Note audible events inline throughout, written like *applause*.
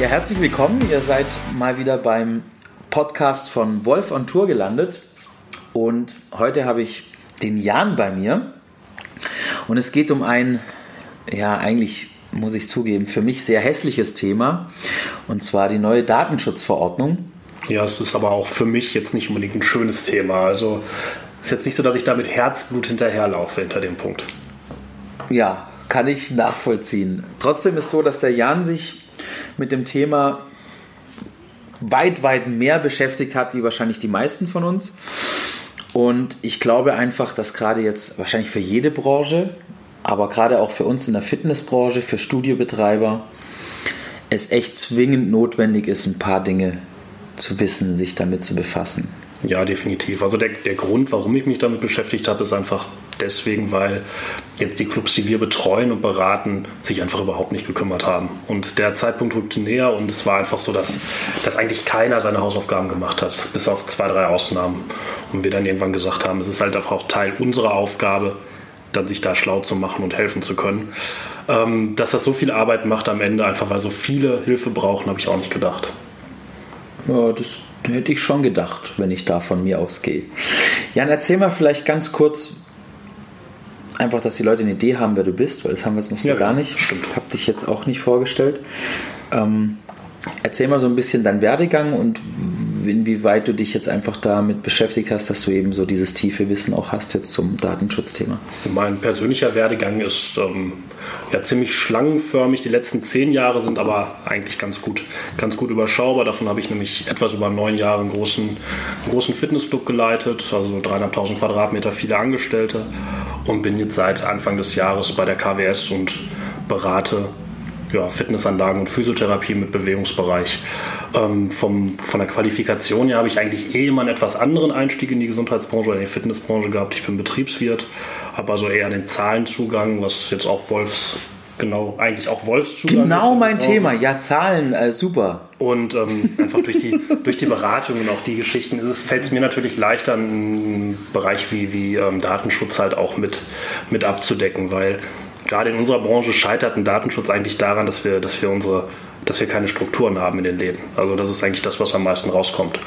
Ja, herzlich willkommen. Ihr seid mal wieder beim Podcast von Wolf on Tour gelandet. Und heute habe ich den Jan bei mir. Und es geht um ein, ja, eigentlich muss ich zugeben, für mich sehr hässliches Thema. Und zwar die neue Datenschutzverordnung. Ja, es ist aber auch für mich jetzt nicht unbedingt ein schönes Thema. Also es ist jetzt nicht so, dass ich da mit Herzblut hinterherlaufe hinter dem Punkt. Ja, kann ich nachvollziehen. Trotzdem ist so, dass der Jan sich mit dem Thema weit, weit mehr beschäftigt hat, wie wahrscheinlich die meisten von uns. Und ich glaube einfach, dass gerade jetzt wahrscheinlich für jede Branche, aber gerade auch für uns in der Fitnessbranche, für Studiobetreiber, es echt zwingend notwendig ist, ein paar Dinge zu wissen, sich damit zu befassen. Ja, definitiv. Also der, der Grund, warum ich mich damit beschäftigt habe, ist einfach deswegen, weil jetzt die Clubs, die wir betreuen und beraten, sich einfach überhaupt nicht gekümmert haben. Und der Zeitpunkt rückte näher und es war einfach so, dass, dass eigentlich keiner seine Hausaufgaben gemacht hat, bis auf zwei, drei Ausnahmen. Und wir dann irgendwann gesagt haben, es ist halt einfach auch Teil unserer Aufgabe, dann sich da schlau zu machen und helfen zu können. Ähm, dass das so viel Arbeit macht am Ende, einfach weil so viele Hilfe brauchen, habe ich auch nicht gedacht. Ja, das hätte ich schon gedacht, wenn ich da von mir ausgehe. Jan, erzähl mal vielleicht ganz kurz, einfach, dass die Leute eine Idee haben, wer du bist, weil das haben wir jetzt noch so ja, gar nicht. Stimmt. Hab dich jetzt auch nicht vorgestellt. Ähm, erzähl mal so ein bisschen deinen Werdegang und inwieweit du dich jetzt einfach damit beschäftigt hast, dass du eben so dieses tiefe Wissen auch hast jetzt zum Datenschutzthema. Mein persönlicher Werdegang ist ähm, ja ziemlich schlangenförmig. Die letzten zehn Jahre sind aber eigentlich ganz gut, ganz gut überschaubar. Davon habe ich nämlich etwas über neun Jahre einen großen, einen großen Fitnessclub geleitet, also dreieinhalbtausend Quadratmeter, viele Angestellte und bin jetzt seit Anfang des Jahres bei der KWS und berate ja, Fitnessanlagen und Physiotherapie mit Bewegungsbereich. Ähm, vom, von der Qualifikation her habe ich eigentlich eh immer einen etwas anderen Einstieg in die Gesundheitsbranche oder in die Fitnessbranche gehabt. Ich bin Betriebswirt, habe also eher den Zahlenzugang, was jetzt auch Wolfs genau, eigentlich auch Wolfszugang. Genau mein Thema, ja, Zahlen, äh, super. Und ähm, einfach durch die, *laughs* durch die Beratung und auch die Geschichten fällt es mir natürlich leichter, einen Bereich wie, wie ähm, Datenschutz halt auch mit, mit abzudecken, weil gerade in unserer Branche scheitert ein Datenschutz eigentlich daran, dass wir, dass wir unsere, dass wir keine Strukturen haben in den Läden. Also das ist eigentlich das, was am meisten rauskommt.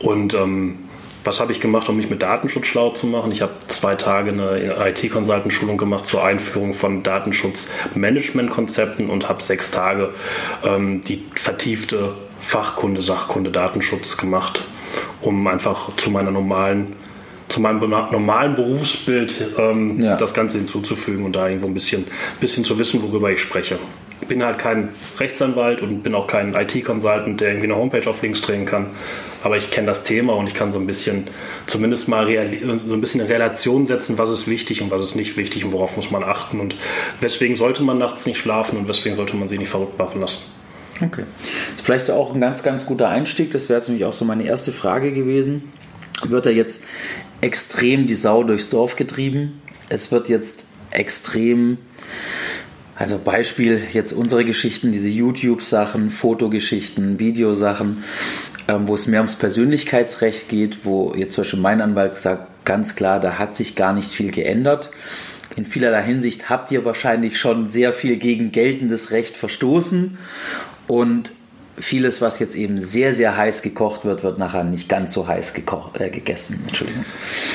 Und ähm, was habe ich gemacht, um mich mit Datenschutz schlau zu machen? Ich habe zwei Tage eine IT-Consultant-Schulung gemacht zur Einführung von Datenschutz-Management-Konzepten und habe sechs Tage ähm, die vertiefte Fachkunde, Sachkunde, Datenschutz gemacht, um einfach zu meiner normalen zu meinem normalen Berufsbild ähm, ja. das Ganze hinzuzufügen und da irgendwo ein bisschen, bisschen zu wissen, worüber ich spreche. Ich bin halt kein Rechtsanwalt und bin auch kein IT-Consultant, der irgendwie eine Homepage auf Links drehen kann. Aber ich kenne das Thema und ich kann so ein bisschen, zumindest mal so ein bisschen in Relation setzen, was ist wichtig und was ist nicht wichtig und worauf muss man achten und weswegen sollte man nachts nicht schlafen und weswegen sollte man sich nicht verrückt machen lassen. Okay. Vielleicht auch ein ganz, ganz guter Einstieg. Das wäre jetzt nämlich auch so meine erste Frage gewesen. Wird er jetzt extrem die Sau durchs Dorf getrieben. Es wird jetzt extrem, also Beispiel jetzt unsere Geschichten, diese YouTube-Sachen, Fotogeschichten, Videosachen, ähm, wo es mehr ums Persönlichkeitsrecht geht, wo jetzt zum Beispiel mein Anwalt sagt, ganz klar, da hat sich gar nicht viel geändert. In vielerlei Hinsicht habt ihr wahrscheinlich schon sehr viel gegen geltendes Recht verstoßen. Und vieles, was jetzt eben sehr, sehr heiß gekocht wird, wird nachher nicht ganz so heiß gekocht, äh, gegessen. Entschuldigung.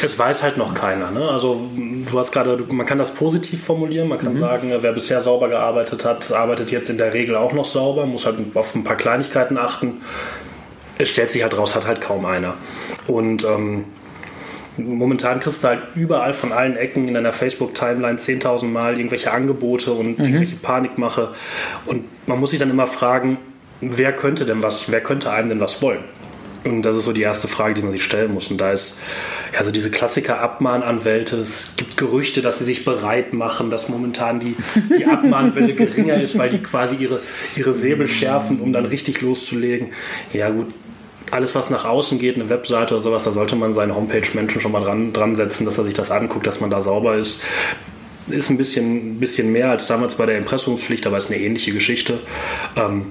Es weiß halt noch keiner. Ne? Also du hast gerade, man kann das positiv formulieren. Man kann mhm. sagen, wer bisher sauber gearbeitet hat, arbeitet jetzt in der Regel auch noch sauber, muss halt auf ein paar Kleinigkeiten achten. Es stellt sich halt raus, hat halt kaum einer. Und ähm, momentan kriegst du halt überall von allen Ecken in deiner Facebook-Timeline 10.000 Mal irgendwelche Angebote und mhm. irgendwelche Panikmache. Und man muss sich dann immer fragen, wer könnte denn was, wer könnte einem denn was wollen? Und das ist so die erste Frage, die man sich stellen muss. Und da ist ja so diese Klassiker Abmahnanwälte. Es gibt Gerüchte, dass sie sich bereit machen, dass momentan die, die *laughs* Abmahnwelle geringer ist, weil die quasi ihre, ihre Säbel schärfen, um dann richtig loszulegen. Ja gut, alles, was nach außen geht, eine Webseite oder sowas, da sollte man seinen Homepage-Menschen schon mal dran, dran setzen, dass er sich das anguckt, dass man da sauber ist. Ist ein bisschen, bisschen mehr als damals bei der Impressumspflicht, aber ist eine ähnliche Geschichte. Ähm,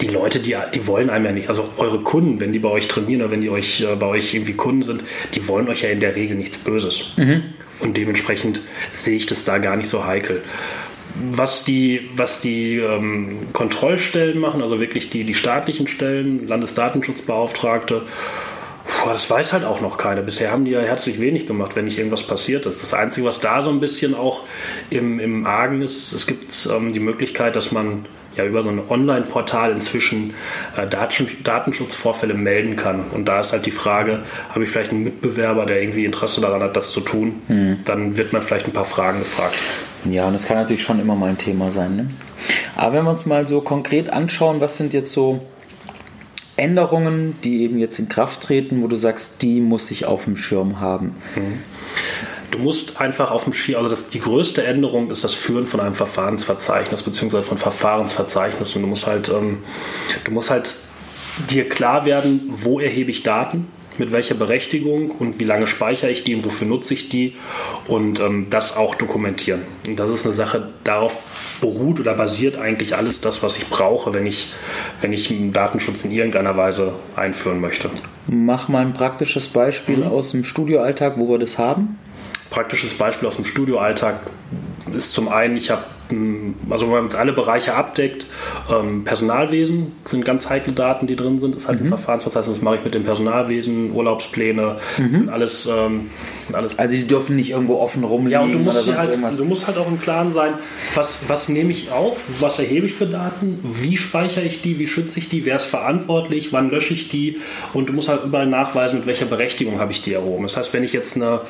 die Leute, die, die wollen einem ja nicht, also eure Kunden, wenn die bei euch trainieren oder wenn die euch äh, bei euch irgendwie Kunden sind, die wollen euch ja in der Regel nichts Böses. Mhm. Und dementsprechend sehe ich das da gar nicht so heikel. was die, was die ähm, Kontrollstellen machen, also wirklich die, die staatlichen Stellen, Landesdatenschutzbeauftragte, Boah, das weiß halt auch noch keiner. Bisher haben die ja herzlich wenig gemacht, wenn nicht irgendwas passiert ist. Das Einzige, was da so ein bisschen auch im, im Argen ist, es gibt ähm, die Möglichkeit, dass man ja über so ein Online-Portal inzwischen äh, Datenschutzvorfälle melden kann. Und da ist halt die Frage, habe ich vielleicht einen Mitbewerber, der irgendwie Interesse daran hat, das zu tun? Mhm. Dann wird man vielleicht ein paar Fragen gefragt. Ja, und das kann natürlich schon immer mal ein Thema sein. Ne? Aber wenn wir uns mal so konkret anschauen, was sind jetzt so Änderungen, die eben jetzt in Kraft treten, wo du sagst, die muss ich auf dem Schirm haben? Mhm. Du musst einfach auf dem Schirm, also das, die größte Änderung ist das Führen von einem Verfahrensverzeichnis beziehungsweise von Verfahrensverzeichnissen. Du musst halt, ähm, du musst halt dir klar werden, wo erhebe ich Daten, mit welcher Berechtigung und wie lange speichere ich die und wofür nutze ich die und ähm, das auch dokumentieren. Und das ist eine Sache, darauf beruht oder basiert eigentlich alles das, was ich brauche, wenn ich, wenn ich Datenschutz in irgendeiner Weise einführen möchte. Mach mal ein praktisches Beispiel mhm. aus dem Studioalltag, wo wir das haben. Praktisches Beispiel aus dem Studioalltag ist zum einen, ich habe also wenn man alle Bereiche abdeckt, ähm, Personalwesen sind ganz heikle Daten, die drin sind, ist halt mhm. ein Verfahrensverzeichnis, das mache ich mit dem Personalwesen, Urlaubspläne, mhm. sind alles, ähm, alles. Also die dürfen nicht irgendwo offen rumliegen. Ja, und du musst, oder halt, irgendwas. du musst halt auch im Klaren sein, was, was nehme ich auf, was erhebe ich für Daten, wie speichere ich die, wie schütze ich die, wer ist verantwortlich, wann lösche ich die und du musst halt überall nachweisen, mit welcher Berechtigung habe ich die erhoben. Das heißt, wenn ich jetzt eine,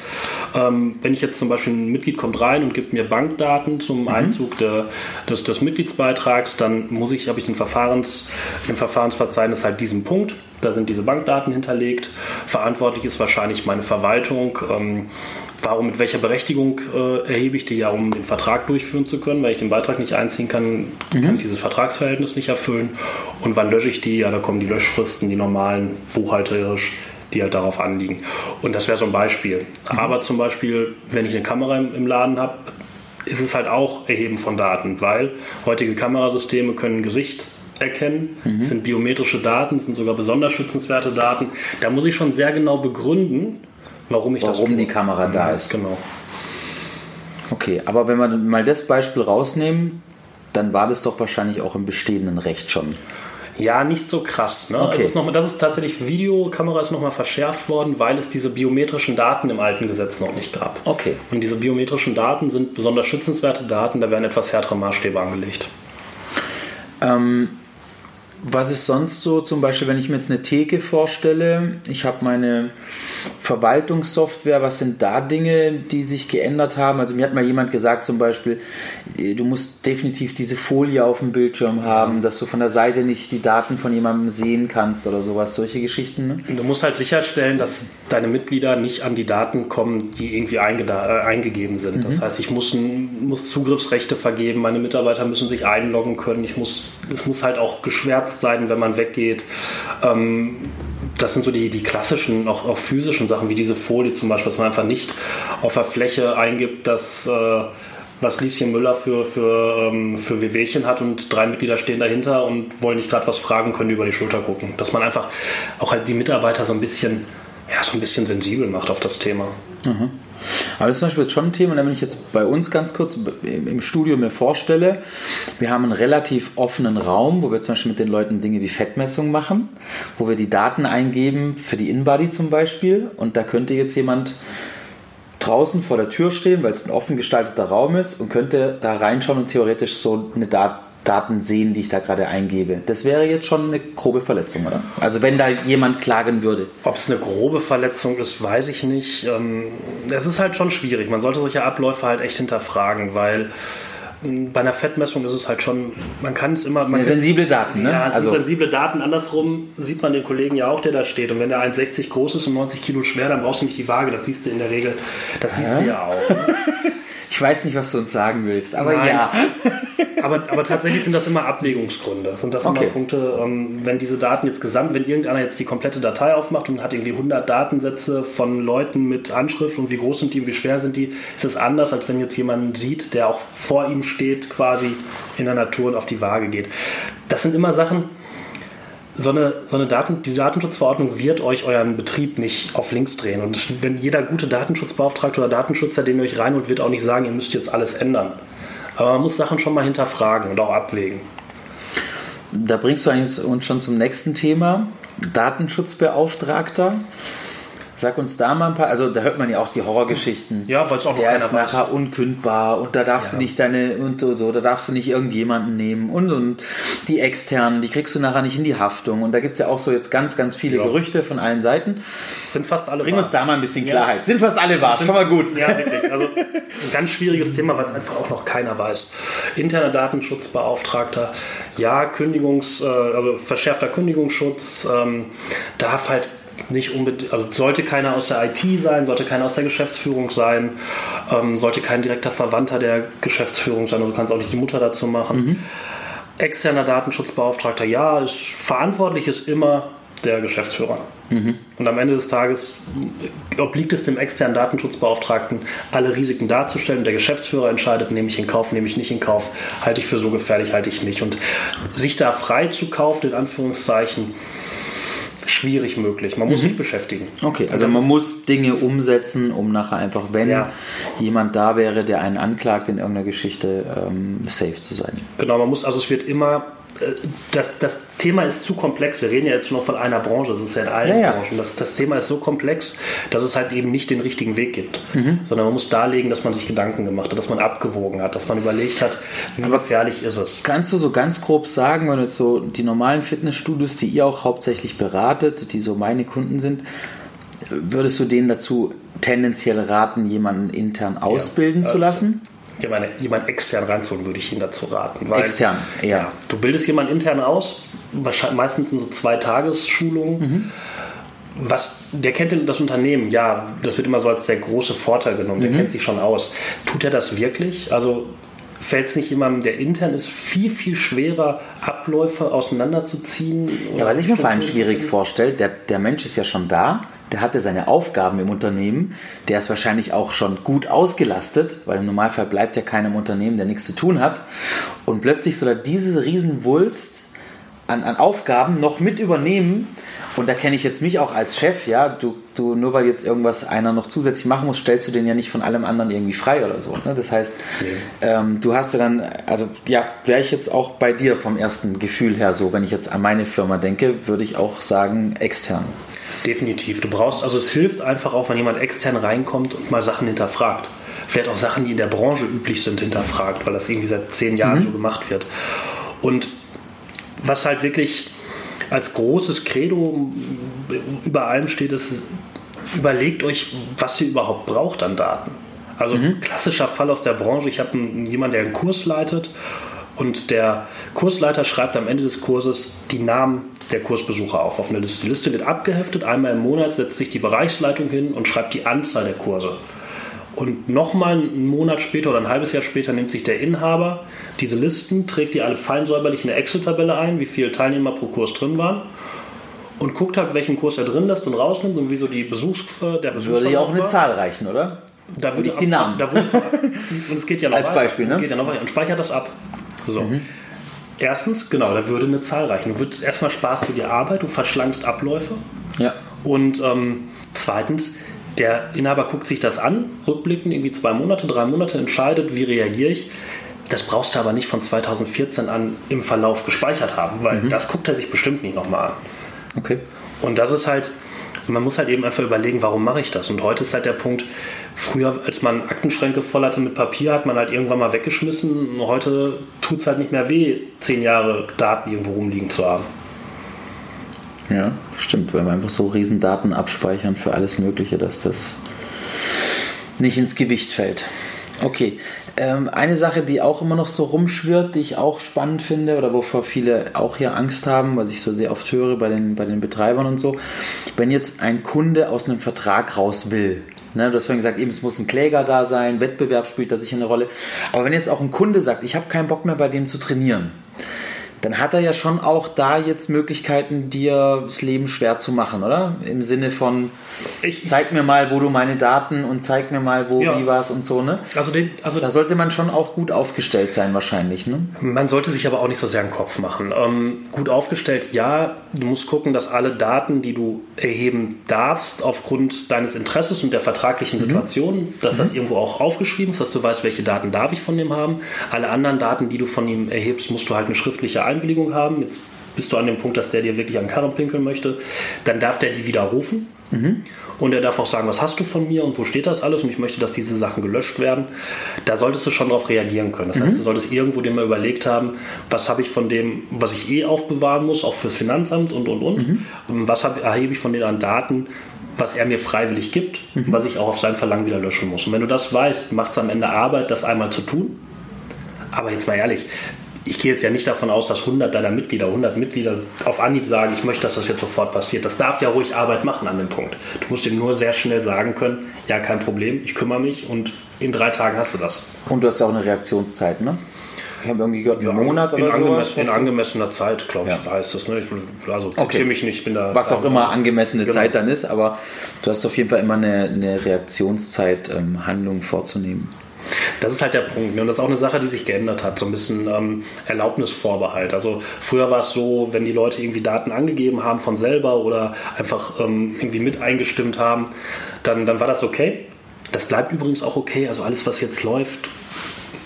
ähm, wenn ich jetzt zum Beispiel ein Mitglied kommt rein und gibt mir Bankdaten zum mhm. Einzug Abzug der, des, des Mitgliedsbeitrags, dann muss ich, habe ich ein Verfahrens, im Verfahrensverzeichnis halt diesen Punkt. Da sind diese Bankdaten hinterlegt. Verantwortlich ist wahrscheinlich meine Verwaltung. Ähm, warum, mit welcher Berechtigung äh, erhebe ich die ja, um den Vertrag durchführen zu können? Weil ich den Beitrag nicht einziehen kann, mhm. kann ich dieses Vertragsverhältnis nicht erfüllen. Und wann lösche ich die? Ja, da kommen die Löschfristen, die normalen, buchhalterisch, die halt darauf anliegen. Und das wäre so ein Beispiel. Mhm. Aber zum Beispiel, wenn ich eine Kamera im, im Laden habe, ist es halt auch Erheben von Daten, weil heutige Kamerasysteme können Gesicht erkennen, mhm. sind biometrische Daten, sind sogar besonders schützenswerte Daten. Da muss ich schon sehr genau begründen, warum ich warum das Warum die Kamera da ist. Genau. Okay, aber wenn wir mal das Beispiel rausnehmen, dann war das doch wahrscheinlich auch im bestehenden Recht schon. Ja, nicht so krass. Ne? Okay. Das, ist noch, das ist tatsächlich, Videokamera ist nochmal verschärft worden, weil es diese biometrischen Daten im alten Gesetz noch nicht gab. Okay. Und diese biometrischen Daten sind besonders schützenswerte Daten, da werden etwas härtere Maßstäbe angelegt. Ähm, was ist sonst so, zum Beispiel, wenn ich mir jetzt eine Theke vorstelle, ich habe meine Verwaltungssoftware, was sind da Dinge, die sich geändert haben? Also mir hat mal jemand gesagt zum Beispiel, du musst definitiv diese Folie auf dem Bildschirm haben, dass du von der Seite nicht die Daten von jemandem sehen kannst oder sowas, solche Geschichten. Ne? Du musst halt sicherstellen, dass deine Mitglieder nicht an die Daten kommen, die irgendwie äh, eingegeben sind. Mhm. Das heißt, ich muss, muss Zugriffsrechte vergeben, meine Mitarbeiter müssen sich einloggen können, ich muss, es muss halt auch geschwärzt sein, wenn man weggeht. Ähm, das sind so die, die klassischen, auch, auch physischen Sachen, wie diese Folie zum Beispiel, dass man einfach nicht auf der Fläche eingibt, dass äh, was Lieschen Müller für, für, ähm, für Wehwehchen hat und drei Mitglieder stehen dahinter und wollen nicht gerade was fragen, können über die Schulter gucken. Dass man einfach auch halt die Mitarbeiter so ein bisschen, ja, so ein bisschen sensibel macht auf das Thema. Mhm. Aber das ist zum Beispiel schon ein Thema, wenn ich jetzt bei uns ganz kurz im Studio mir vorstelle, wir haben einen relativ offenen Raum, wo wir zum Beispiel mit den Leuten Dinge wie Fettmessung machen, wo wir die Daten eingeben für die InBody zum Beispiel. Und da könnte jetzt jemand draußen vor der Tür stehen, weil es ein offen gestalteter Raum ist und könnte da reinschauen und theoretisch so eine Dat Daten sehen, die ich da gerade eingebe. Das wäre jetzt schon eine grobe Verletzung, oder? Also wenn da jemand klagen würde. Ob es eine grobe Verletzung ist, weiß ich nicht. Ähm, es ist halt schon schwierig. Man sollte solche Abläufe halt echt hinterfragen, weil ähm, bei einer Fettmessung ist es halt schon, man kann es immer. Man sensible Daten, ne? Ja, es also. sind sensible Daten. Andersrum sieht man den Kollegen ja auch, der da steht. Und wenn der 1,60 groß ist und 90 Kilo schwer, dann brauchst du nicht die Waage. Das siehst du in der Regel. Das siehst du ja auch. Ne? *laughs* Ich weiß nicht, was du uns sagen willst, aber Nein. ja. *laughs* aber, aber tatsächlich sind das immer Abwägungsgründe. Sind das okay. immer Punkte, ähm, wenn diese Daten jetzt gesamt, wenn irgendeiner jetzt die komplette Datei aufmacht und hat irgendwie 100 Datensätze von Leuten mit Anschrift und wie groß sind die und wie schwer sind die, ist es anders, als wenn jetzt jemand sieht, der auch vor ihm steht, quasi in der Natur und auf die Waage geht. Das sind immer Sachen, so eine, so eine Daten, die Datenschutzverordnung wird euch euren Betrieb nicht auf links drehen. Und wenn jeder gute Datenschutzbeauftragte oder Datenschützer, den ihr euch reinholt, wird auch nicht sagen, ihr müsst jetzt alles ändern. Aber man muss Sachen schon mal hinterfragen und auch abwägen. Da bringst du uns schon zum nächsten Thema. Datenschutzbeauftragter. Sag uns da mal ein paar, also da hört man ja auch die Horrorgeschichten. Ja, weil es auch noch Der ist weiß. nachher unkündbar und da darfst Ja. du nicht deine und so, so, da darfst du nicht irgendjemanden nehmen und, und die externen, die kriegst du nachher nicht in die Haftung. Und da gibt es ja auch so jetzt ganz, ganz viele Ja. Gerüchte von allen Seiten. Sind fast alle Bring wahr. uns da mal ein bisschen Ja. Klarheit. Sind fast alle wahr, schon mal gut. Ja, wirklich. Also ein ganz schwieriges Thema, weil es einfach auch noch keiner weiß. Interner Datenschutzbeauftragter, ja, Kündigungs, äh, also verschärfter Kündigungsschutz, ähm, darf halt nicht unbedingt, also sollte keiner aus der IT sein, sollte keiner aus der Geschäftsführung sein, ähm, sollte kein direkter Verwandter der Geschäftsführung sein, also kannst auch nicht die Mutter dazu machen. Externer Datenschutzbeauftragter, ja, ist verantwortlich ist immer der Geschäftsführer. Und am Ende des Tages obliegt es dem externen Datenschutzbeauftragten, alle Risiken darzustellen. Der Geschäftsführer entscheidet, nehme ich in Kauf, nehme ich nicht in Kauf, halte ich für so gefährlich, halte ich nicht. Und sich da frei zu kaufen, in Anführungszeichen, schwierig möglich. Man muss sich beschäftigen. Okay, also man muss Dinge umsetzen, um nachher einfach, wenn Ja. jemand da wäre, der einen anklagt in irgendeiner Geschichte, ähm, safe zu sein. Genau, man muss, also es wird immer, äh, das, das Thema ist zu komplex. Wir reden ja jetzt nur von einer Branche, das ist ja in allen Ja, ja. Branchen. Das, das Thema ist so komplex, dass es halt eben nicht den richtigen Weg gibt. Mhm. Sondern man muss darlegen, dass man sich Gedanken gemacht hat, dass man abgewogen hat, dass man überlegt hat, wie gefährlich ist es. Kannst du so ganz grob sagen, wenn du jetzt so die normalen Fitnessstudios, die ihr auch hauptsächlich beratet, die so meine Kunden sind, würdest du denen dazu tendenziell raten, jemanden intern ausbilden zu äh, lassen? Jemand, jemand extern reinzuholen, würde ich Ihnen dazu raten. Weil, Extern, ja. Du bildest jemanden intern aus, wahrscheinlich meistens in so zwei Tagesschulungen. Mhm. Was, der kennt denn das Unternehmen, ja, das wird immer so als der große Vorteil genommen, Mhm. der kennt sich schon aus. Tut er das wirklich? Also fällt es nicht jemandem, der intern ist, viel, viel schwerer, Abläufe auseinanderzuziehen? Ja, was ich mir vor allem schwierig vorstelle, der, der Mensch ist ja schon da, der hatte seine Aufgaben im Unternehmen, der ist wahrscheinlich auch schon gut ausgelastet, weil im Normalfall bleibt ja keiner im Unternehmen, der nichts zu tun hat. Und plötzlich soll er diese Riesenwulst an, an Aufgaben noch mit übernehmen. Und da kenne ich jetzt mich auch als Chef, ja, du, du, nur weil jetzt irgendwas einer noch zusätzlich machen muss, stellst du den ja nicht von allem anderen irgendwie frei oder so. Ne? Das heißt, ähm, du hast ja dann, also ja, wäre ich jetzt auch bei dir vom ersten Gefühl her so, wenn ich jetzt an meine Firma denke, würde ich auch sagen, extern. Definitiv. Du brauchst, also es hilft einfach auch, wenn jemand extern reinkommt und mal Sachen hinterfragt. Vielleicht auch Sachen, die in der Branche üblich sind, hinterfragt, weil das irgendwie seit zehn Jahren so gemacht wird. Und was halt wirklich als großes Credo über allem steht, ist, überlegt euch, was ihr überhaupt braucht an Daten. Also ein klassischer Fall aus der Branche, ich habe jemanden, der einen Kurs leitet und der Kursleiter schreibt am Ende des Kurses die Namen der Kursbesucher auf auf eine Liste. Die Liste wird abgeheftet, einmal im Monat setzt sich die Bereichsleitung hin und schreibt die Anzahl der Kurse. Und nochmal einen Monat später oder ein halbes Jahr später nimmt sich der Inhaber diese Listen, trägt die alle fein säuberlich in eine Excel-Tabelle ein, wie viele Teilnehmer pro Kurs drin waren und guckt halt, welchen Kurs er drin lässt und rausnimmt und wieso die Besuchs, der Besuchsverlauf Würde ja auch eine war. Zahl reichen, oder? Da würde ich die Namen. Da würde, und es geht ja noch *laughs* Als weiter. Beispiel, ne? Geht ja noch weiter und speichert das ab. So. Erstens, genau, da würde eine Zahl reichen. Du würdest erstmal sparst du dir Arbeit, du verschlankst Abläufe. Ja. Und ähm, zweitens, der Inhaber guckt sich das an, rückblickend irgendwie zwei Monate, drei Monate, entscheidet, wie reagiere ich. Das brauchst du aber nicht von 2014 an im Verlauf gespeichert haben, weil das guckt er sich bestimmt nicht nochmal an. Okay. Und das ist halt, man muss halt eben einfach überlegen, warum mache ich das? Und heute ist halt der Punkt, früher, als man Aktenschränke voll hatte mit Papier, hat man halt irgendwann mal weggeschmissen. Heute tut es halt nicht mehr weh, zehn Jahre Daten irgendwo rumliegen zu haben. Ja, stimmt, weil wir einfach so riesen Daten abspeichern für alles Mögliche, dass das nicht ins Gewicht fällt. Okay, ähm, eine Sache, die auch immer noch so rumschwirrt, die ich auch spannend finde oder wovor viele auch hier Angst haben, was ich so sehr oft höre bei den, bei den Betreibern und so, wenn jetzt ein Kunde aus einem Vertrag raus will, Ne, du hast vorhin gesagt, eben, es muss ein Kläger da sein, Wettbewerb spielt da sicher eine Rolle. Aber wenn jetzt auch ein Kunde sagt, ich habe keinen Bock mehr bei dem zu trainieren, dann hat er ja schon auch da jetzt Möglichkeiten, dir das Leben schwer zu machen, oder? Im Sinne von, ich, zeig mir mal, wo du meine Daten und zeig mir mal, wo, ja. wie was und so, ne? Also, den, also da sollte man schon auch gut aufgestellt sein, wahrscheinlich, ne? Man sollte sich aber auch nicht so sehr einen Kopf machen. Ähm, gut aufgestellt, ja. Du musst gucken, dass alle Daten, die du erheben darfst, aufgrund deines Interesses und der vertraglichen mhm. Situation, dass mhm. das irgendwo auch aufgeschrieben ist, dass du weißt, welche Daten darf ich von dem haben. Alle anderen Daten, die du von ihm erhebst, musst du halt eine schriftliche Einwilligung haben. Jetzt bist du an dem Punkt, dass der dir wirklich an Karren pinkeln möchte. Dann darf der die widerrufen. Mhm. Und er darf auch sagen, was hast du von mir und wo steht das alles und ich möchte, dass diese Sachen gelöscht werden. Da solltest du schon darauf reagieren können. Das mhm. heißt, du solltest irgendwo dir mal überlegt haben, was habe ich von dem, was ich eh aufbewahren muss, auch fürs Finanzamt und und und. Mhm. Was hab, erhebe ich von denen an Daten, was er mir freiwillig gibt, mhm. was ich auch auf sein Verlangen wieder löschen muss. Und wenn du das weißt, macht es am Ende Arbeit, das einmal zu tun. Aber jetzt mal ehrlich, ich gehe jetzt ja nicht davon aus, dass 100 deiner Mitglieder, 100 Mitglieder auf Anhieb sagen, ich möchte, dass das jetzt sofort passiert. Das darf ja ruhig Arbeit machen an dem Punkt. Du musst ihm nur sehr schnell sagen können, ja, kein Problem, ich kümmere mich und in drei Tagen hast du das. Und du hast ja auch eine Reaktionszeit, ne? Ich habe irgendwie gehört, einen ja, Monat oder so. In angemessener Zeit, glaube ich, ja. heißt das. Ne? Ich, also okay. mich nicht, bin da. Was auch immer angemessene genau. Zeit dann ist, aber du hast auf jeden Fall immer eine, eine Reaktionszeit, ähm, Handlungen vorzunehmen. Das ist halt der Punkt. Ne? Und das ist auch eine Sache, die sich geändert hat. So ein bisschen ähm, Erlaubnisvorbehalt. Also früher war es so, wenn die Leute irgendwie Daten angegeben haben von selber oder einfach ähm, irgendwie mit eingestimmt haben, dann, dann war das okay. Das bleibt übrigens auch okay. Also alles, was jetzt läuft,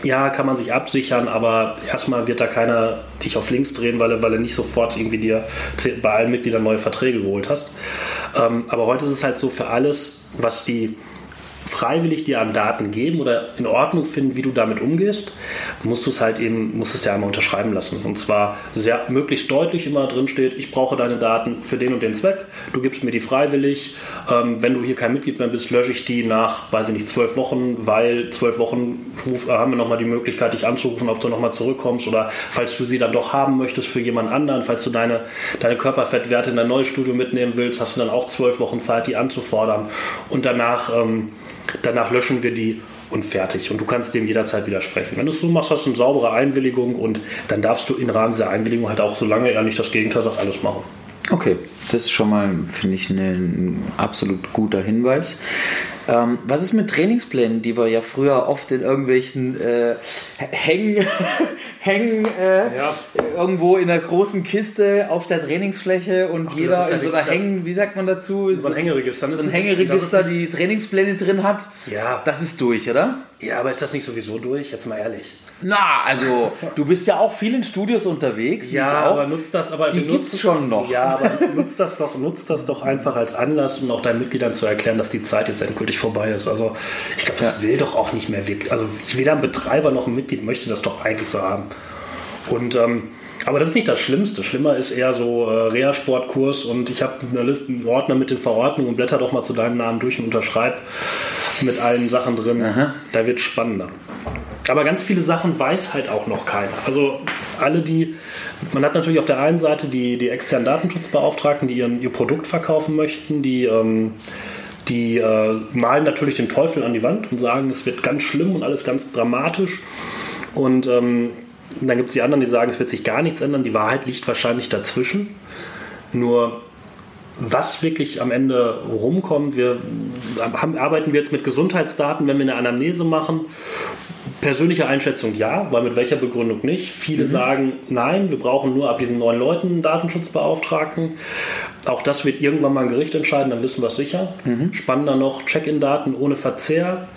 ja, kann man sich absichern, aber erstmal wird da keiner dich auf links drehen, weil weil er nicht sofort irgendwie dir bei allen Mitgliedern neue Verträge geholt hast. Ähm, aber heute ist es halt so für alles, was die freiwillig dir an Daten geben oder in Ordnung finden, wie du damit umgehst, musst du es halt eben, musst es ja einmal unterschreiben lassen. Und zwar sehr möglichst deutlich immer drin steht, ich brauche deine Daten für den und den Zweck, du gibst mir die freiwillig. Ähm, wenn du hier kein Mitglied mehr bist, lösche ich die nach, weiß ich nicht, zwölf Wochen, weil zwölf Wochen haben wir nochmal die Möglichkeit, dich anzurufen, ob du nochmal zurückkommst oder falls du sie dann doch haben möchtest für jemand anderen, falls du deine, deine Körperfettwerte in dein neues Studio mitnehmen willst, hast du dann auch zwölf Wochen Zeit, die anzufordern. Und danach ähm, Danach löschen wir die und fertig. Und du kannst dem jederzeit widersprechen. Wenn du es so machst, hast du eine saubere Einwilligung und dann darfst du im Rahmen dieser Einwilligung halt auch, solange er nicht das Gegenteil sagt, alles machen. Okay, das ist schon mal, finde ich, ne, ein absolut guter Hinweis. Ähm, was ist mit Trainingsplänen, die wir ja früher oft in irgendwelchen äh, Hängen, *laughs* Hängen äh, ja. irgendwo in einer großen Kiste auf der Trainingsfläche und Ach, jeder in so einer Hängen, wie sagt man dazu? So ein Hängeregister. So ein Hängeregister, die Trainingspläne drin hat. Ja. Das ist durch, oder? Ja, aber ist das nicht sowieso durch? Jetzt mal ehrlich. Na, also du bist ja auch viel in Studios unterwegs. Ja, aber nutzt das, aber die gibt's schon noch. Ja, aber nutzt das doch, nutzt das doch einfach als Anlass, um auch deinen Mitgliedern zu erklären, dass die Zeit jetzt endgültig vorbei ist. Also ich glaube, das ja. will doch auch nicht mehr wirklich. Also weder ein Betreiber noch ein Mitglied möchte das doch eigentlich so haben. Und ähm, aber das ist nicht das Schlimmste. Schlimmer ist eher so äh, Reha-Sportkurs und ich habe eine Liste, einen Ordner mit den Verordnungen und blätter doch mal zu deinem Namen durch und unterschreib mit allen Sachen drin. Aha. Da wird spannender. Aber ganz viele Sachen weiß halt auch noch keiner. Also alle, die, man hat natürlich auf der einen Seite die, die externen Datenschutzbeauftragten, die ihren, ihr Produkt verkaufen möchten, die, ähm, die äh, malen natürlich den Teufel an die Wand und sagen, es wird ganz schlimm und alles ganz dramatisch. Und ähm, dann gibt es die anderen, die sagen, es wird sich gar nichts ändern. Die Wahrheit liegt wahrscheinlich dazwischen. Nur was wirklich am Ende rumkommt, wir haben, arbeiten wir jetzt mit Gesundheitsdaten, wenn wir eine Anamnese machen Persönliche Einschätzung ja, weil mit welcher Begründung nicht? Viele mhm. sagen nein, wir brauchen nur ab diesen neun Leuten einen Datenschutzbeauftragten. Auch das wird irgendwann mal ein Gericht entscheiden, dann wissen wir es sicher. Mhm. Spannender noch, Check-in-Daten ohne Verzehr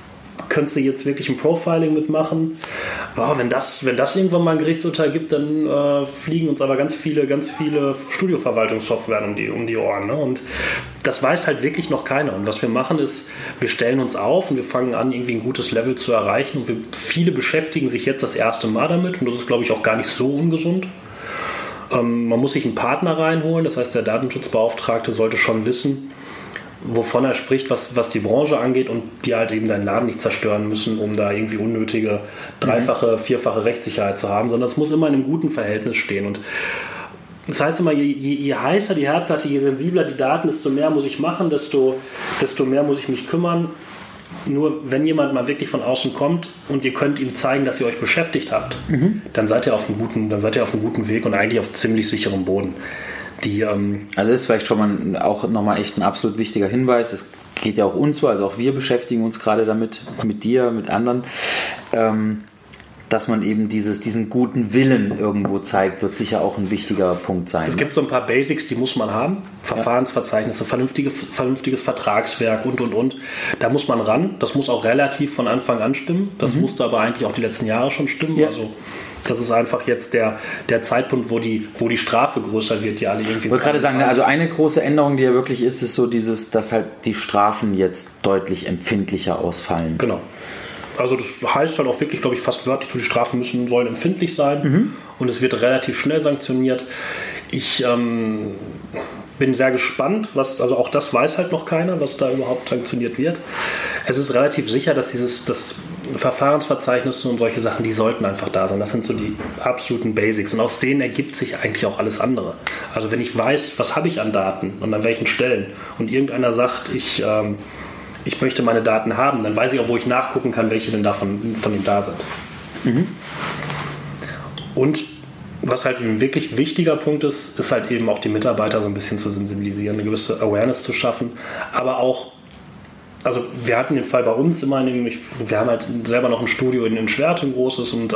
könntest du jetzt wirklich ein Profiling mitmachen. Oh, wenn, das, wenn das irgendwann mal ein Gerichtsurteil gibt, dann äh, fliegen uns aber ganz viele, ganz viele Studioverwaltungssoftware um die, um die Ohren. Ne? Und das weiß halt wirklich noch keiner. Und was wir machen ist, wir stellen uns auf und wir fangen an, irgendwie ein gutes Level zu erreichen. Und wir, viele beschäftigen sich jetzt das erste Mal damit. Und das ist, glaube ich, auch gar nicht so ungesund. Ähm, man muss sich einen Partner reinholen. Das heißt, der Datenschutzbeauftragte sollte schon wissen, wovon er spricht, was, was die Branche angeht und die halt eben deinen Laden nicht zerstören müssen, um da irgendwie unnötige dreifache, vierfache Rechtssicherheit zu haben, sondern es muss immer in einem guten Verhältnis stehen. Und das heißt immer, je, je, je, heißer die Herdplatte, je sensibler die Daten, desto mehr muss ich machen, desto, desto mehr muss ich mich kümmern. Nur wenn jemand mal wirklich von außen kommt und ihr könnt ihm zeigen, dass ihr euch beschäftigt habt, mhm. dann seid ihr auf einem guten, dann seid ihr auf einem guten Weg und eigentlich auf ziemlich sicherem Boden. Die, ähm also das ist vielleicht schon mal auch nochmal echt ein absolut wichtiger Hinweis. Es geht ja auch uns so, also auch wir beschäftigen uns gerade damit, mit dir, mit anderen. Ähm, dass man eben dieses, diesen guten Willen irgendwo zeigt, wird sicher auch ein wichtiger Punkt sein. Es gibt so ein paar Basics, die muss man haben. Verfahrensverzeichnisse, vernünftige, vernünftiges Vertragswerk und, und, und. Da muss man ran. Das muss auch relativ von Anfang an stimmen. Das mhm. musste aber eigentlich auch die letzten Jahre schon stimmen. Ja. Also das ist einfach jetzt der, der Zeitpunkt, wo die, wo die Strafe größer wird, die alle irgendwie. Ich wollte gerade sagen, also eine große Änderung, die ja wirklich ist, ist so dieses, dass halt die Strafen jetzt deutlich empfindlicher ausfallen. Genau. Also das heißt halt auch wirklich, glaube ich, fast wörtlich, so die Strafen müssen, sollen empfindlich sein mhm. und es wird relativ schnell sanktioniert. Ich ähm, bin sehr gespannt, was, also auch das weiß halt noch keiner, was da überhaupt sanktioniert wird. Es ist relativ sicher, dass dieses das Verfahrensverzeichnisse und solche Sachen, die sollten einfach da sein. Das sind so die absoluten Basics. Und aus denen ergibt sich eigentlich auch alles andere. Also wenn ich weiß, was habe ich an Daten und an welchen Stellen und irgendeiner sagt, ich ähm, ich möchte meine Daten haben, dann weiß ich auch, wo ich nachgucken kann, welche denn davon von ihm da sind. Mhm. Und was halt ein wirklich wichtiger Punkt ist, ist halt eben auch die Mitarbeiter so ein bisschen zu sensibilisieren, eine gewisse Awareness zu schaffen, aber auch also wir hatten den Fall bei uns immer, nämlich, wir haben halt selber noch ein Studio in, in Schwert, ein großes, und äh,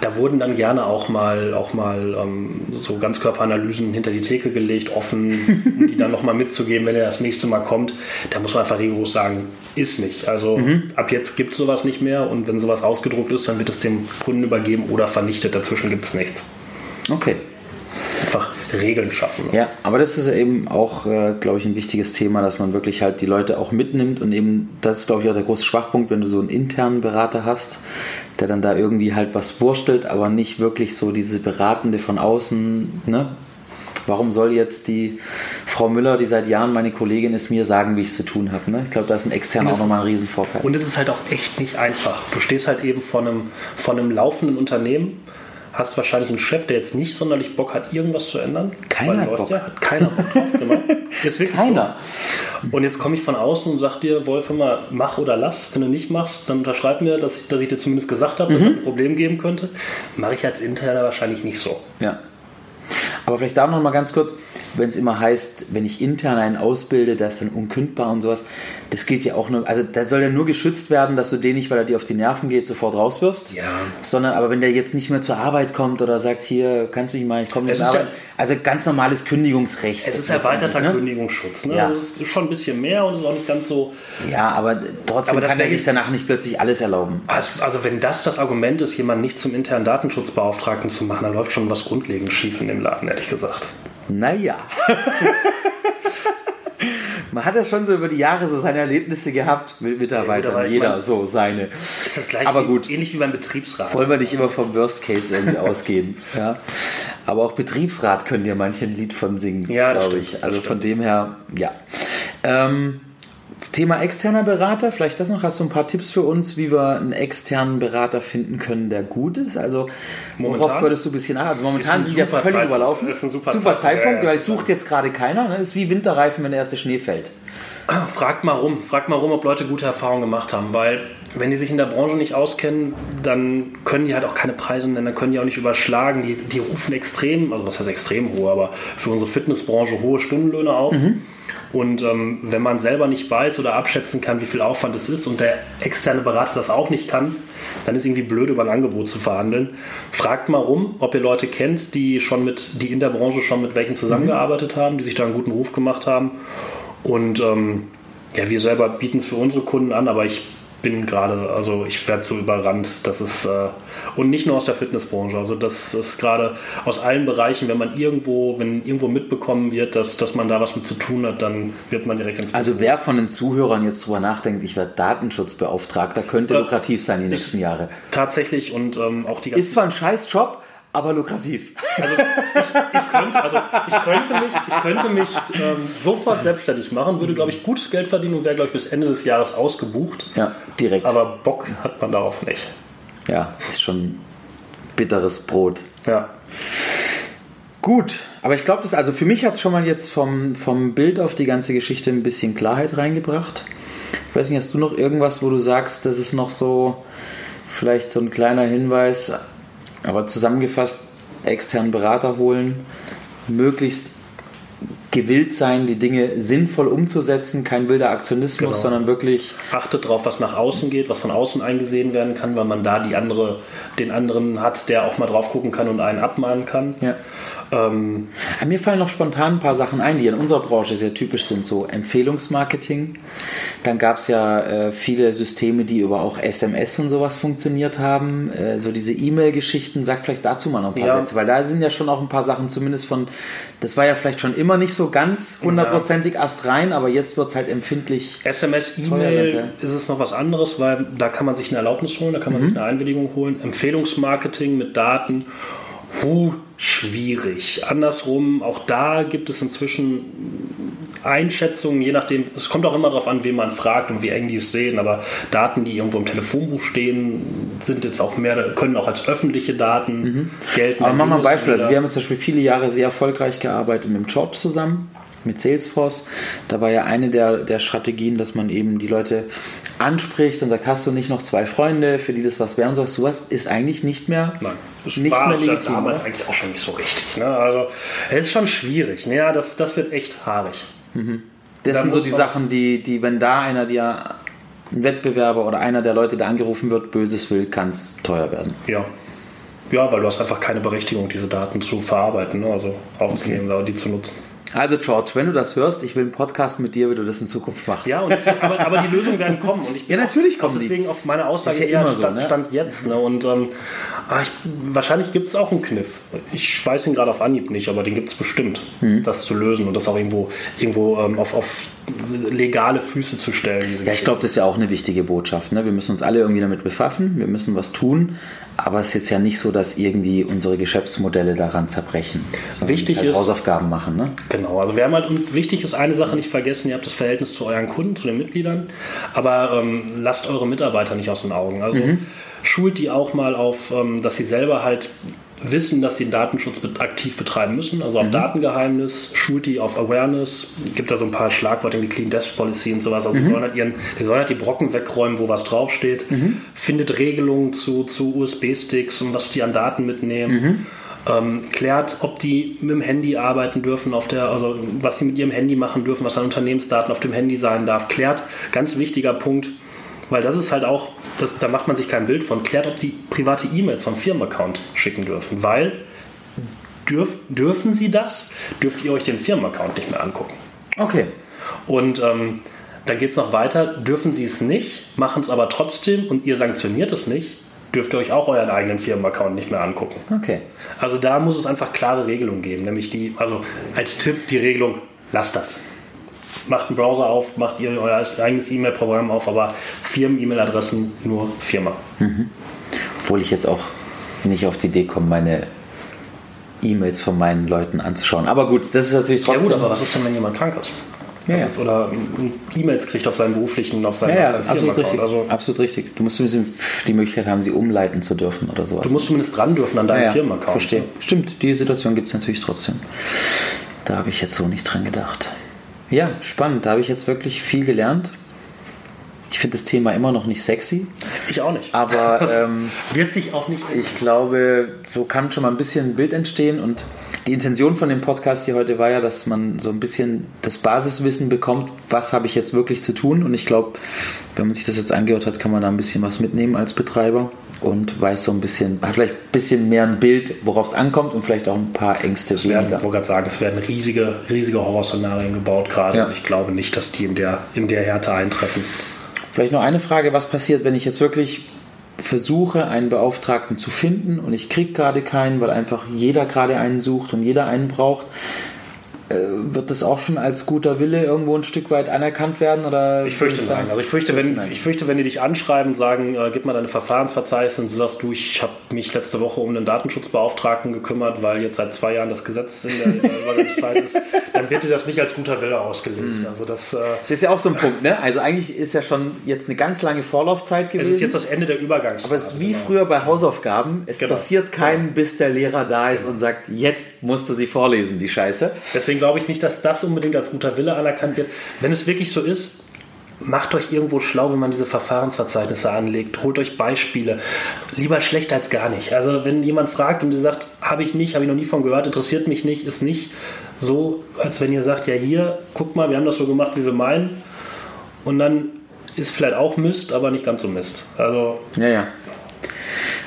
da wurden dann gerne auch mal, auch mal ähm, so Ganzkörperanalysen hinter die Theke gelegt, offen, um die dann nochmal mitzugeben, wenn er das nächste Mal kommt. Da muss man einfach rigoros sagen, ist nicht. Also mhm. ab jetzt gibt es sowas nicht mehr und wenn sowas ausgedruckt ist, dann wird es dem Kunden übergeben oder vernichtet. Dazwischen gibt es nichts. Okay. Einfach Regeln schaffen. Ja, aber das ist eben auch, äh, glaube ich, ein wichtiges Thema, dass man wirklich halt die Leute auch mitnimmt und eben, das ist, glaube ich, auch der große Schwachpunkt, wenn du so einen internen Berater hast, der dann da irgendwie halt was wurstelt, aber nicht wirklich so diese Beratende von außen, ne? Warum soll jetzt die Frau Müller, die seit Jahren meine Kollegin ist, mir sagen, wie ich es zu tun habe? Ne? Ich glaube, da ist ein extern auch nochmal ein Riesenvorteil. Und es ist halt auch echt nicht einfach. Du stehst halt eben vor einem, vor einem laufenden Unternehmen hast wahrscheinlich einen Chef, der jetzt nicht sonderlich Bock hat, irgendwas zu ändern. Keiner hat Bock. Ja, hat keiner Bock drauf, genau. *laughs* Ist wirklich keiner. So. Und jetzt komme ich von außen und sage dir, Wolf, immer mach oder lass. Wenn du nicht machst, dann unterschreib mir, dass ich, dass ich dir zumindest gesagt habe, dass mhm. es ein Problem geben könnte. Mache ich als Interner wahrscheinlich nicht so. Ja. Aber vielleicht da noch mal ganz kurz, wenn es immer heißt, wenn ich intern einen ausbilde, der ist dann unkündbar und sowas, das gilt ja auch nur, also da soll ja nur geschützt werden, dass du den nicht, weil er dir auf die Nerven geht, sofort rauswirfst. Ja. Sondern aber wenn der jetzt nicht mehr zur Arbeit kommt oder sagt, hier, kannst du mich mal, ich komme nicht zur Arbeit. Ja, also ganz normales Kündigungsrecht. Es ist erweiterter ne? Kündigungsschutz, ne? Ja. Das ist schon ein bisschen mehr und ist auch nicht ganz so. Ja, aber trotzdem aber kann er sich danach nicht plötzlich alles erlauben. Also, also wenn das das Argument ist, jemanden nicht zum internen Datenschutzbeauftragten zu machen, dann läuft schon was grundlegend schief in dem Laden, ehrlich gesagt. Naja. *laughs* Man hat ja schon so über die Jahre so seine Erlebnisse gehabt mit Mitarbeitern. Ja, Jeder meine, so seine. Ist das gleich aber gut. ähnlich wie beim Betriebsrat. Wollen wir nicht immer vom Worst Case irgendwie ausgehen. *laughs* Ja. Aber auch Betriebsrat können ja manche ein Lied von singen, ja, glaube ich. Also von dem her, ja. Ähm, Thema externer Berater, vielleicht das noch, hast du ein paar Tipps für uns, wie wir einen externen Berater finden können, der gut ist? Also momentan, worauf würdest du ein bisschen nach? Also momentan sind ja völlig Zeit, überlaufen. Das ist ein super, super Zeitpunkt, ja, weil es sucht jetzt gerade keiner. Ne? Das ist wie Winterreifen, wenn der erste Schnee fällt. Fragt mal rum, fragt mal rum, ob Leute gute Erfahrungen gemacht haben, weil wenn die sich in der Branche nicht auskennen, dann können die halt auch keine Preise nennen, dann können die auch nicht überschlagen. Die, die rufen extrem, also was heißt extrem hohe, aber für unsere Fitnessbranche hohe Stundenlöhne auf. Mhm. Und ähm, wenn man selber nicht weiß oder abschätzen kann, wie viel Aufwand es ist und der externe Berater das auch nicht kann, dann ist irgendwie blöd, über ein Angebot zu verhandeln. Fragt mal rum, ob ihr Leute kennt, die schon mit, die in der Branche schon mit welchen zusammengearbeitet haben, die sich da einen guten Ruf gemacht haben. Und ähm, ja, wir selber bieten es für unsere Kunden an, aber ich bin gerade, also ich werde so überrannt. Das ist, äh, und nicht nur aus der Fitnessbranche, also das ist gerade aus allen Bereichen, wenn man irgendwo, wenn irgendwo mitbekommen wird, dass, dass man da was mit zu tun hat, dann wird man direkt ins Also wer von den Zuhörern jetzt drüber nachdenkt, ich werde Datenschutzbeauftragter, könnte äh, lukrativ sein die nächsten Jahre. Tatsächlich und ähm, auch die Ist zwar ein scheiß Job, aber lukrativ. Also ich, ich, könnte, also ich könnte mich, ich könnte mich ähm, sofort selbstständig machen, würde, glaube ich, gutes Geld verdienen und wäre, glaube ich, bis Ende des Jahres ausgebucht. Ja, direkt. Aber Bock hat man darauf nicht. Ja, ist schon bitteres Brot. Ja. Gut, aber ich glaube, das also für mich hat es schon mal jetzt vom, vom Bild auf die ganze Geschichte ein bisschen Klarheit reingebracht Ich weiß nicht, hast du noch irgendwas, wo du sagst, das ist noch so vielleicht so ein kleiner Hinweis, aber zusammengefasst, externen Berater holen, möglichst gewillt sein, die Dinge sinnvoll umzusetzen, kein wilder Aktionismus, genau. sondern wirklich. Achtet darauf, was nach außen geht, was von außen eingesehen werden kann, weil man da die andere, den anderen hat, der auch mal drauf gucken kann und einen abmahnen kann. Ja. Ähm, Mir fallen noch spontan ein paar Sachen ein, die in unserer Branche sehr typisch sind, so Empfehlungsmarketing. Dann gab es ja äh, viele Systeme, die über auch SMS und sowas funktioniert haben. Äh, so diese E-Mail-Geschichten, sag vielleicht dazu mal noch ein paar ja. Sätze, weil da sind ja schon auch ein paar Sachen zumindest von, das war ja vielleicht schon immer nicht so ganz hundertprozentig ja. astrein, aber jetzt wird es halt empfindlich. SMS, E-Mail ist es noch was anderes, weil da kann man sich eine Erlaubnis holen, da kann man mhm. sich eine Einwilligung holen. Empfehlungsmarketing mit Daten Puh, schwierig. Andersrum, auch da gibt es inzwischen Einschätzungen, je nachdem, es kommt auch immer darauf an, wen man fragt und wie eng die es sehen, aber Daten, die irgendwo im Telefonbuch stehen, sind jetzt auch mehr, können auch als öffentliche Daten mhm. gelten. Aber machen wir ein Beispiel. Also wir haben zum Beispiel viele Jahre sehr erfolgreich gearbeitet mit dem Job zusammen mit Salesforce. Da war ja eine der, der Strategien, dass man eben die Leute anspricht und sagt, hast du nicht noch zwei Freunde, für die das was werden soll? Sowas ist eigentlich nicht mehr, Nein, das nicht war mehr legitim. damals oder? eigentlich auch schon nicht so richtig. Ne? Also es ist schon schwierig. Ne? Ja, das, das wird echt haarig. Mhm. Das da sind so die Sachen, die, die, wenn da einer dir ein Wettbewerber oder einer der Leute, der angerufen wird, Böses will, kann es teuer werden. Ja. Ja, weil du hast einfach keine Berechtigung, diese Daten zu verarbeiten, ne? also aufzunehmen okay. oder die zu nutzen. Also George, wenn du das hörst, ich will einen Podcast mit dir, wie du das in Zukunft machst. Ja, deswegen, aber, aber, die Lösungen werden kommen. Und ich ja, natürlich kommen deswegen die. auf meine Aussage ja so, stand, ne? stand, jetzt. Ne? Und ähm, ah, ich, wahrscheinlich gibt es auch einen Kniff. Ich weiß ihn gerade auf Anhieb nicht, aber den gibt es bestimmt, hm. das zu lösen und das auch irgendwo, irgendwo ähm, auf, auf legale Füße zu stellen. Ja, ich glaube, das ist ja auch eine wichtige Botschaft. Ne? Wir müssen uns alle irgendwie damit befassen, wir müssen was tun, aber es ist jetzt ja nicht so, dass irgendwie unsere Geschäftsmodelle daran zerbrechen. Wichtig halt ist Hausaufgaben machen. Ne? Genau, also wir haben halt, wichtig ist eine Sache nicht vergessen, ihr habt das Verhältnis zu euren Kunden, zu den Mitgliedern, aber ähm, lasst eure Mitarbeiter nicht aus den Augen. Also mhm. Schult die auch mal auf, ähm, dass sie selber halt wissen, dass sie den Datenschutz aktiv betreiben müssen, also auf mhm. Datengeheimnis, schult die auf Awareness, gibt da so ein paar Schlagworte wie Clean Desk Policy und sowas. Also mhm. die, sollen halt ihren, die sollen halt die Brocken wegräumen, wo was draufsteht, mhm. findet Regelungen zu, zu USB-Sticks und was die an Daten mitnehmen. Mhm. Ähm, klärt, ob die mit dem Handy arbeiten dürfen, auf der, also was sie mit ihrem Handy machen dürfen, was an Unternehmensdaten auf dem Handy sein darf. Klärt, ganz wichtiger Punkt, weil das ist halt auch, das, da macht man sich kein Bild von, klärt, ob die private E-Mails vom Firmenaccount schicken dürfen. Weil dürf, dürfen sie das, dürft ihr euch den Firmenaccount nicht mehr angucken. Okay. Und ähm, dann geht es noch weiter, dürfen sie es nicht, machen es aber trotzdem und ihr sanktioniert es nicht, dürft ihr euch auch euren eigenen Firmenaccount nicht mehr angucken. Okay. Also da muss es einfach klare Regelungen geben, nämlich die, also als Tipp die Regelung, lasst das macht einen Browser auf, macht ihr euer eigenes E-Mail-Programm auf, aber Firmen-E-Mail-Adressen nur Firma. Mhm. Obwohl ich jetzt auch nicht auf die Idee komme, meine E-Mails von meinen Leuten anzuschauen. Aber gut, das ist natürlich trotzdem. Ja gut, aber was ist denn, wenn jemand krank ist? Ja, ja. Ist, oder E-Mails kriegt auf seinen beruflichen, auf seinen, ja, ja, auf seinen absolut richtig. Also absolut richtig. Du musst zumindest die Möglichkeit haben, sie umleiten zu dürfen oder sowas. Du musst zumindest dran dürfen an deinem ja, Firmenaccount. Verstehe. Stimmt, die Situation gibt es natürlich trotzdem. Da habe ich jetzt so nicht dran gedacht. Ja, spannend. Da habe ich jetzt wirklich viel gelernt. Ich finde das Thema immer noch nicht sexy. Ich auch nicht. Aber ähm, *laughs* wird sich auch nicht. Ich glaube, so kann schon mal ein bisschen ein Bild entstehen. Und die Intention von dem Podcast hier heute war ja, dass man so ein bisschen das Basiswissen bekommt, was habe ich jetzt wirklich zu tun. Und ich glaube, wenn man sich das jetzt angehört hat, kann man da ein bisschen was mitnehmen als Betreiber und weiß so ein bisschen, hat vielleicht ein bisschen mehr ein Bild, worauf es ankommt und vielleicht auch ein paar Ängste es werden, Ich wollte gerade sagen, es werden riesige, riesige Horrorszenarien gebaut gerade ja. und ich glaube nicht, dass die in der, in der Härte eintreffen. Vielleicht noch eine Frage, was passiert, wenn ich jetzt wirklich versuche, einen Beauftragten zu finden und ich kriege gerade keinen, weil einfach jeder gerade einen sucht und jeder einen braucht. Äh, wird das auch schon als guter Wille irgendwo ein Stück weit anerkannt werden? Oder ich fürchte nein. Also ich fürchte, wenn, ich fürchte, wenn die dich anschreiben und sagen, äh, gib mal deine Verfahrensverzeichnis und du sagst, du, ich habe mich letzte Woche um den Datenschutzbeauftragten gekümmert, weil jetzt seit zwei Jahren das Gesetz in der, in der Übergangszeit ist, dann wird dir das nicht als guter Wille ausgelegt. Mhm. Also das, äh, das ist ja auch so ein Punkt, ne? Also eigentlich ist ja schon jetzt eine ganz lange Vorlaufzeit gewesen. Es ist jetzt das Ende der Übergangszeit. Aber es ist wie genau. früher bei Hausaufgaben. Es genau. passiert keinen, bis der Lehrer da ist genau. und sagt, jetzt musst du sie vorlesen, die Scheiße. Deswegen glaube ich nicht, dass das unbedingt als guter Wille anerkannt wird. Wenn es wirklich so ist, macht euch irgendwo schlau, wenn man diese Verfahrensverzeichnisse anlegt. Holt euch Beispiele. Lieber schlecht als gar nicht. Also wenn jemand fragt und ihr sagt, habe ich nicht, habe ich noch nie von gehört, interessiert mich nicht, ist nicht so, als wenn ihr sagt, ja hier, guck mal, wir haben das so gemacht, wie wir meinen. Und dann ist vielleicht auch Mist, aber nicht ganz so Mist. Also ja, ja.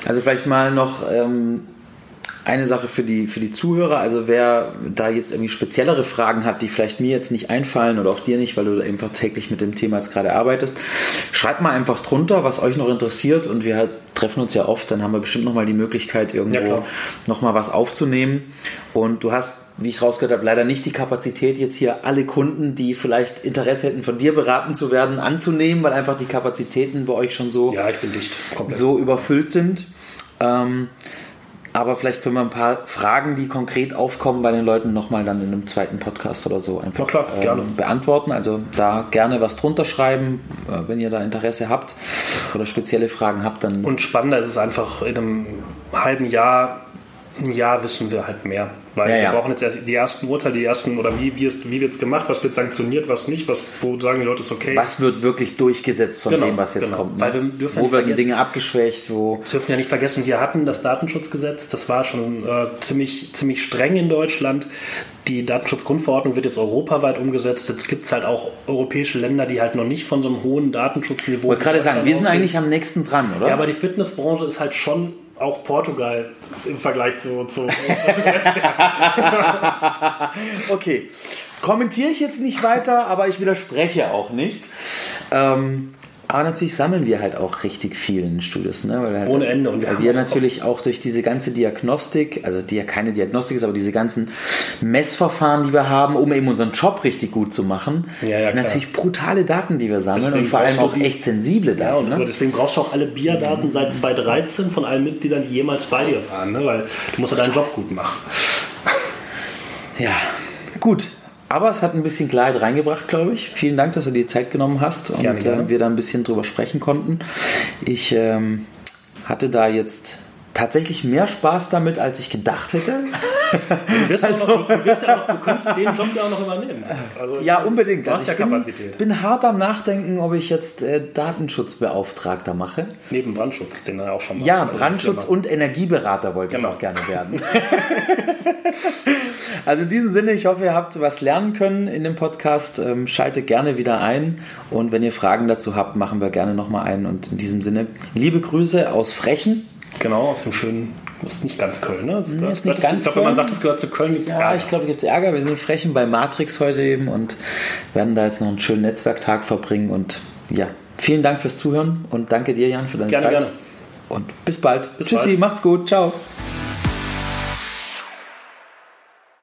Also vielleicht mal noch ähm, eine Sache für die, für die Zuhörer. Also wer da jetzt irgendwie speziellere Fragen hat, die vielleicht mir jetzt nicht einfallen oder auch dir nicht, weil du einfach täglich mit dem Thema jetzt gerade arbeitest, schreibt mal einfach drunter, was euch noch interessiert und wir treffen uns ja oft, dann haben wir bestimmt nochmal die Möglichkeit, irgendwo ja, nochmal was aufzunehmen. Und du hast, wie ich rausgehört habe, leider nicht die Kapazität, jetzt hier alle Kunden, die vielleicht Interesse hätten, von dir beraten zu werden, anzunehmen, weil einfach die Kapazitäten bei euch schon so, ja, so überfüllt sind. Ähm, aber vielleicht können wir ein paar Fragen, die konkret aufkommen bei den Leuten, nochmal dann in einem zweiten Podcast oder so einfach klar, ähm, beantworten. Also da gerne was drunter schreiben, äh, wenn ihr da Interesse habt oder spezielle Fragen habt. Dann Und spannender ist es einfach in einem halben Jahr ein Jahr wissen wir halt mehr. Weil ja, wir brauchen jetzt erst die ersten Urteile, die ersten, oder wie, wie, ist, wie wird es gemacht, was wird sanktioniert, was nicht, was, wo sagen die Leute, ist okay. Was wird wirklich durchgesetzt von genau, dem, was jetzt genau. kommt. Ne? Weil wir dürfen wo werden Dinge abgeschwächt, wo. Wir dürfen ja nicht vergessen, wir hatten das Datenschutzgesetz, das war schon äh, ziemlich, ziemlich streng in Deutschland. Die Datenschutzgrundverordnung wird jetzt europaweit umgesetzt. Jetzt gibt es halt auch europäische Länder, die halt noch nicht von so einem hohen Datenschutzniveau. Ich wollte gerade sagen, wir sind eigentlich am nächsten dran, oder? Ja, aber die Fitnessbranche ist halt schon auch Portugal im Vergleich zu, zu, zu *laughs* Okay. Kommentiere ich jetzt nicht weiter, aber ich widerspreche auch nicht. Ähm, aber natürlich sammeln wir halt auch richtig viel in Studios. Ne? Weil halt, Ohne Ende. Und wir weil wir natürlich auch durch diese ganze Diagnostik, also die ja keine Diagnostik ist, aber diese ganzen Messverfahren, die wir haben, um eben unseren Job richtig gut zu machen, ja, ja, sind klar. natürlich brutale Daten, die wir sammeln deswegen und vor allem auch echt sensible Daten. Ja, und ne? deswegen brauchst du auch alle Bierdaten seit 2013 von allen Mitgliedern, die jemals bei dir waren, ne? weil du musst ja deinen Job gut machen. Ja, gut. Aber es hat ein bisschen Klarheit reingebracht, glaube ich. Vielen Dank, dass du dir Zeit genommen hast und gerne, gerne. Äh, wir da ein bisschen drüber sprechen konnten. Ich ähm, hatte da jetzt tatsächlich mehr Spaß damit, als ich gedacht hätte. Du wirst, also, noch, du, wirst ja noch, du kannst den Job ja auch noch übernehmen. Also, ja, unbedingt. Du hast also ja bin, Kapazität. bin hart am Nachdenken, ob ich jetzt äh, Datenschutzbeauftragter mache. Neben Brandschutz, den er auch schon macht. Ja, Brandschutz und Energieberater wollte genau. ich auch gerne werden. *laughs* also in diesem Sinne, ich hoffe, ihr habt was lernen können in dem Podcast. Ähm, schaltet gerne wieder ein und wenn ihr Fragen dazu habt, machen wir gerne nochmal einen. Und in diesem Sinne, liebe Grüße aus Frechen. Genau, aus dem schönen, das ist nicht ganz Köln, ne? Das nee, ist nicht ganz ich glaube, wenn man sagt, es gehört zu Köln, gibt es Ja, Ärger. ich glaube, gibt es Ärger. Wir sind frechen bei Matrix heute eben und werden da jetzt noch einen schönen Netzwerktag verbringen. Und ja, vielen Dank fürs Zuhören und danke dir, Jan, für deine gerne, Zeit. Gerne. Und bis bald. Bis Tschüssi, bald. macht's gut. Ciao.